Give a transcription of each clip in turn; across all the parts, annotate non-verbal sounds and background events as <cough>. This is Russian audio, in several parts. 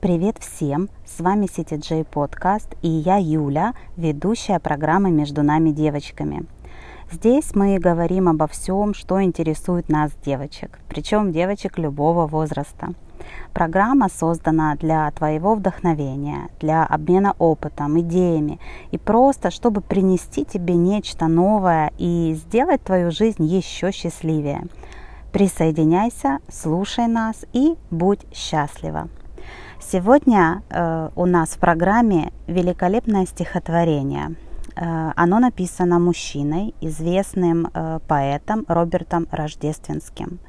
Привет всем! С вами CTJ Podcast и я Юля, ведущая программы «Между нами девочками». Здесь мы говорим обо всем, что интересует нас, девочек, причем девочек любого возраста. Программа создана для твоего вдохновения, для обмена опытом, идеями и просто, чтобы принести тебе нечто новое и сделать твою жизнь еще счастливее. Присоединяйся, слушай нас и будь счастлива! Сегодня э, у нас в программе великолепное стихотворение. Э, оно написано мужчиной, известным э, поэтом Робертом Рождественским.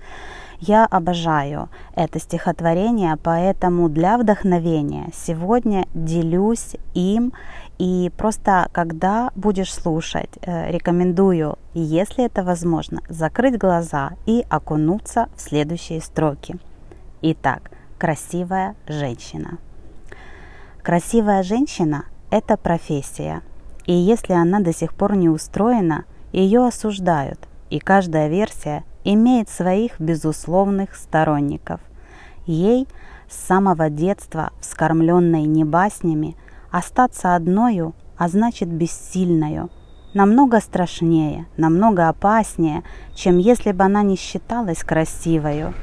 Я обожаю это стихотворение, поэтому для вдохновения сегодня делюсь им и просто когда будешь слушать, э, рекомендую, если это возможно, закрыть глаза и окунуться в следующие строки. Итак, красивая женщина. Красивая женщина – это профессия, и если она до сих пор не устроена, ее осуждают, и каждая версия имеет своих безусловных сторонников. Ей с самого детства, вскормленной не баснями, остаться одною, а значит бессильною, намного страшнее, намного опаснее, чем если бы она не считалась красивою.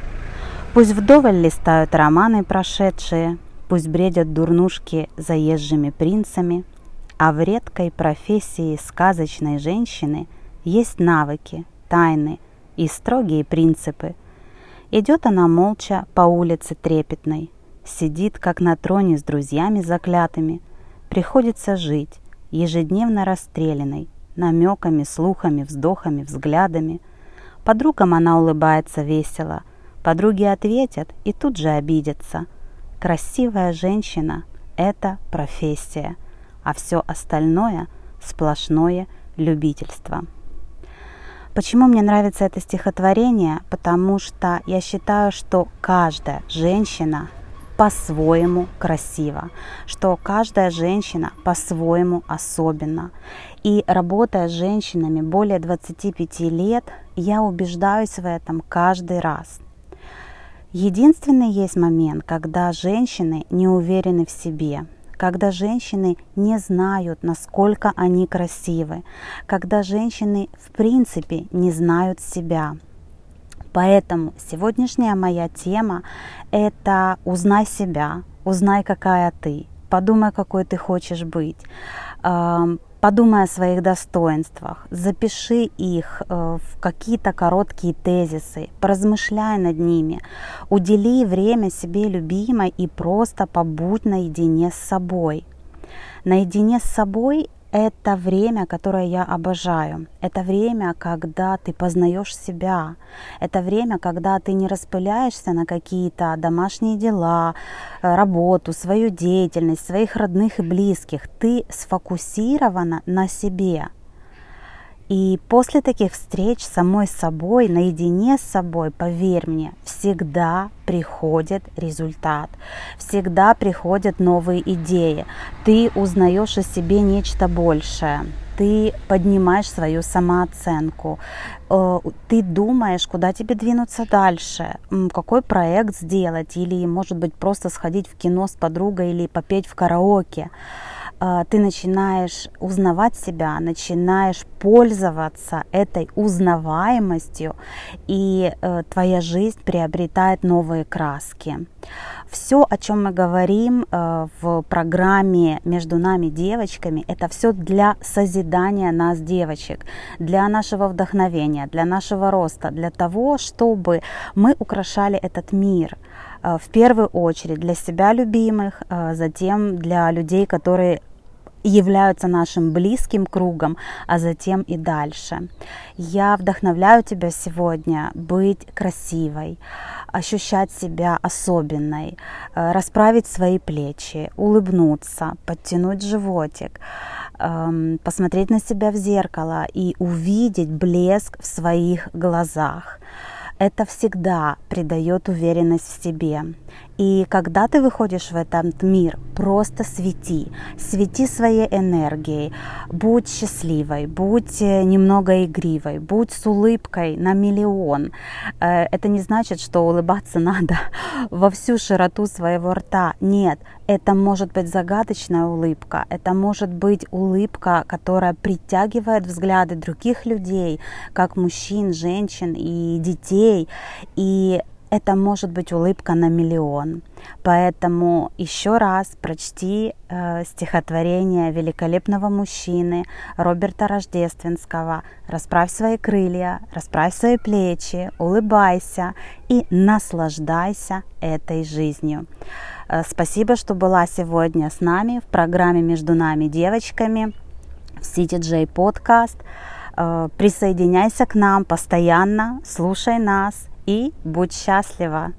Пусть вдоволь листают романы прошедшие, Пусть бредят дурнушки заезжими принцами, А в редкой профессии сказочной женщины Есть навыки, тайны и строгие принципы. Идет она молча по улице трепетной, Сидит, как на троне с друзьями заклятыми, Приходится жить, ежедневно расстрелянной, Намеками, слухами, вздохами, взглядами. Подругам она улыбается весело — Подруги ответят и тут же обидятся. Красивая женщина – это профессия, а все остальное – сплошное любительство. Почему мне нравится это стихотворение? Потому что я считаю, что каждая женщина по-своему красива, что каждая женщина по-своему особенна. И работая с женщинами более 25 лет, я убеждаюсь в этом каждый раз. Единственный есть момент, когда женщины не уверены в себе, когда женщины не знают, насколько они красивы, когда женщины в принципе не знают себя. Поэтому сегодняшняя моя тема – это «Узнай себя», «Узнай, какая ты», «Подумай, какой ты хочешь быть», Подумай о своих достоинствах, запиши их э, в какие-то короткие тезисы, поразмышляй над ними, удели время себе любимой и просто побудь наедине с собой. Наедине с собой это время, которое я обожаю. Это время, когда ты познаешь себя. Это время, когда ты не распыляешься на какие-то домашние дела, э, работу, свою деятельность, своих родных и близких. Ты сфокусирована на себе. И после таких встреч самой собой, наедине с собой, поверь мне, всегда приходит результат, всегда приходят новые идеи. Ты узнаешь о себе нечто большее, ты поднимаешь свою самооценку, э, ты думаешь, куда тебе двинуться дальше, какой проект сделать, или, может быть, просто сходить в кино с подругой или попеть в караоке. А, ты начинаешь узнавать себя, начинаешь пользоваться этой узнаваемостью, и э, твоя жизнь приобретает новые краски. Все, о чем мы говорим э, в программе «Между нами девочками», это все для созидания нас, девочек, для нашего вдохновения, для нашего роста, для того, чтобы мы украшали этот мир – в первую очередь для себя любимых, э, затем для людей, которые являются нашим близким кругом, а затем и дальше. Я вдохновляю тебя сегодня быть красивой, ощущать себя особенной, э, расправить свои плечи, улыбнуться, подтянуть животик, эм, посмотреть на себя в зеркало и увидеть блеск в своих глазах это всегда придает уверенность в себе. И когда ты выходишь в этот мир, просто свети, свети своей энергией, будь счастливой, будь э, немного игривой, будь с улыбкой на миллион. Э, это не значит, что улыбаться <laughs> надо во всю широту своего рта. Нет, это может быть загадочная улыбка, это может быть улыбка, которая притягивает взгляды других людей, как мужчин, женщин и детей. И это может быть улыбка на миллион. Поэтому еще раз прочти э, стихотворение великолепного мужчины Роберта Рождественского «Расправь свои крылья, расправь свои плечи, улыбайся и наслаждайся этой жизнью». Э, спасибо, что была сегодня с нами в программе «Между нами девочками» в CTJ подкаст. Э, присоединяйся к нам постоянно, слушай нас – и будь счастлива!